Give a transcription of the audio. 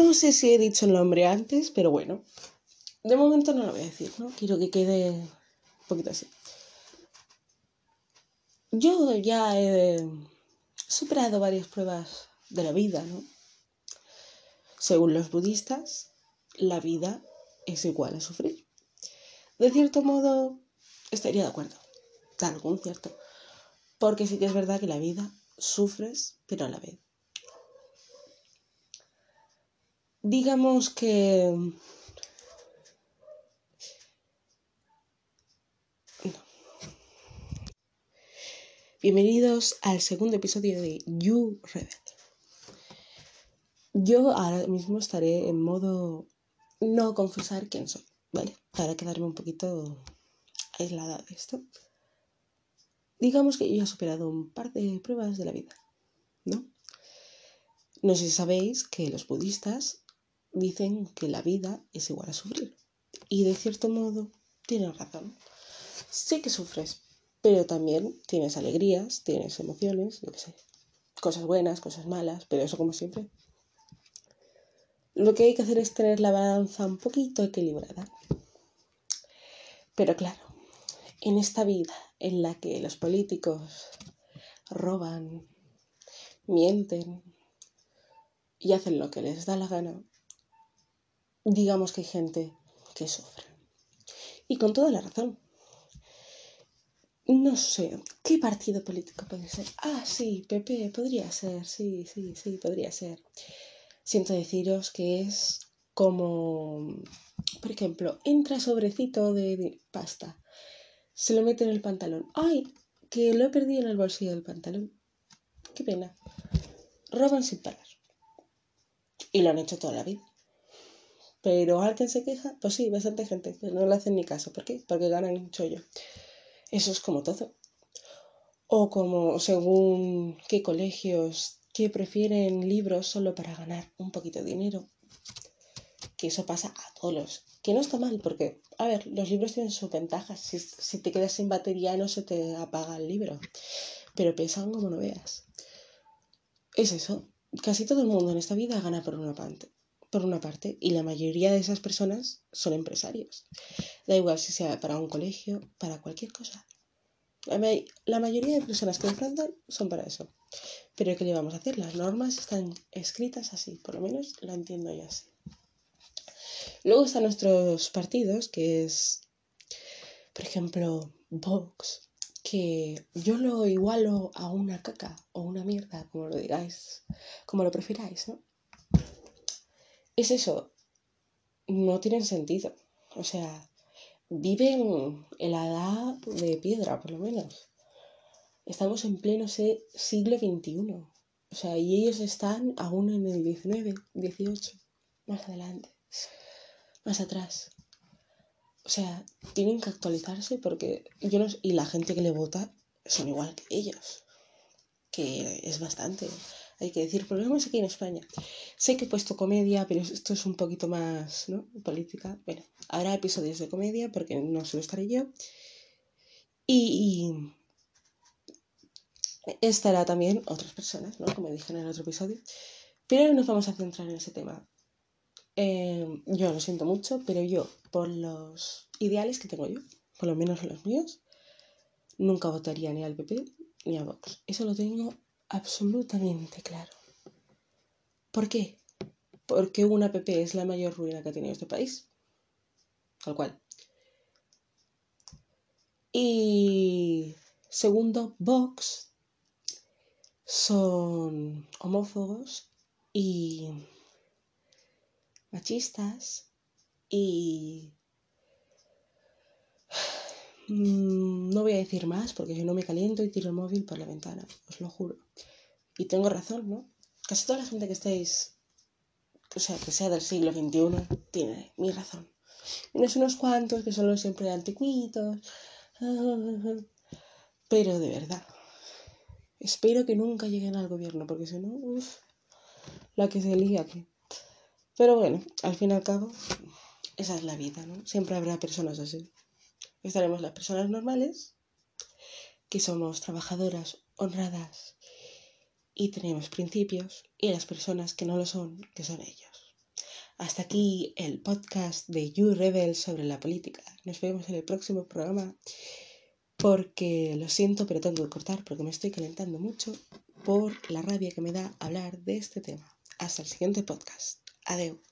No sé si he dicho el nombre antes, pero bueno. De momento no lo voy a decir, ¿no? Quiero que quede un poquito así. Yo ya he superado varias pruebas de la vida, ¿no? Según los budistas, la vida es igual a sufrir. De cierto modo, estaría de acuerdo. Algún cierto. Porque sí que es verdad que la vida sufres, pero a la vez. Digamos que Bienvenidos al segundo episodio de You Rebel. Yo ahora mismo estaré en modo no confesar quién soy, ¿vale? Para quedarme un poquito aislada de esto. Digamos que yo he superado un par de pruebas de la vida, ¿no? No sé si sabéis que los budistas dicen que la vida es igual a sufrir. Y de cierto modo tienen razón. Sí que sufres, pero también tienes alegrías, tienes emociones, yo qué sé, cosas buenas, cosas malas, pero eso como siempre. Lo que hay que hacer es tener la balanza un poquito equilibrada. Pero claro, en esta vida en la que los políticos roban, mienten y hacen lo que les da la gana, digamos que hay gente que sufre. Y con toda la razón, no sé, ¿qué partido político puede ser? Ah, sí, PP, podría ser, sí, sí, sí, podría ser. Siento deciros que es como, por ejemplo, entra sobrecito de pasta, se lo mete en el pantalón. ¡Ay! Que lo he perdido en el bolsillo del pantalón. Qué pena. Roban sin parar. Y lo han hecho toda la vida. Pero alguien se queja, pues sí, bastante gente, pero no le hacen ni caso. ¿Por qué? Porque ganan un chollo. Eso es como todo. O como según qué colegios que prefieren libros solo para ganar un poquito de dinero. Que eso pasa a todos Que no está mal, porque, a ver, los libros tienen sus ventajas. Si, te quedas sin batería no se te apaga el libro. Pero pesan como no veas. Es eso. Casi todo el mundo en esta vida gana por una parte por una parte, y la mayoría de esas personas son empresarios. Da igual si sea para un colegio, para cualquier cosa. La mayoría de personas que enfrentan son para eso. Pero ¿qué le vamos a hacer? Las normas están escritas así, por lo menos lo entiendo yo así. Luego están nuestros partidos, que es, por ejemplo, Vox, que yo lo igualo a una caca o una mierda, como lo digáis, como lo prefiráis, ¿no? Es eso, no tienen sentido. O sea, viven en la edad de piedra, por lo menos. Estamos en pleno siglo XXI. O sea, y ellos están aún en el XIX, XVIII, más adelante, más atrás. O sea, tienen que actualizarse porque yo no, y la gente que le vota son igual que ellos, que es bastante hay que decir, menos aquí en España. Sé que he puesto comedia, pero esto es un poquito más, ¿no? Política. Bueno, habrá episodios de comedia porque no solo estaré yo. Y, estará también otras personas, ¿no? Como dije en el otro episodio. Pero no nos vamos a centrar en ese tema. Eh, yo lo siento mucho, pero yo, por los ideales que tengo yo, por lo menos los míos, nunca votaría ni al PP ni a Vox. Eso lo tengo absolutamente claro. ¿Por qué? Porque una app es la mayor ruina que ha tenido este país. Tal cual. Y segundo, Vox son homófobos y machistas y Mm, no voy a decir más porque si no me caliento y tiro el móvil por la ventana, os lo juro. Y tengo razón, ¿no? Casi toda la gente que estáis, o sea, que sea del siglo XXI, tiene mi razón. Menos unos cuantos que son los siempre anticuitos. Pero de verdad, espero que nunca lleguen al gobierno porque si no, uff, la que se lía aquí. Pero bueno, al fin y al cabo, esa es la vida, ¿no? Siempre habrá personas así estaremos las personas normales, que somos trabajadoras, honradas y tenemos principios, y las personas que no lo son, que son ellos. Hasta aquí el podcast de You Rebel sobre la política. Nos vemos en el próximo programa porque lo siento, pero tengo que cortar porque me estoy calentando mucho por la rabia que me da hablar de este tema. Hasta el siguiente podcast. Adiós.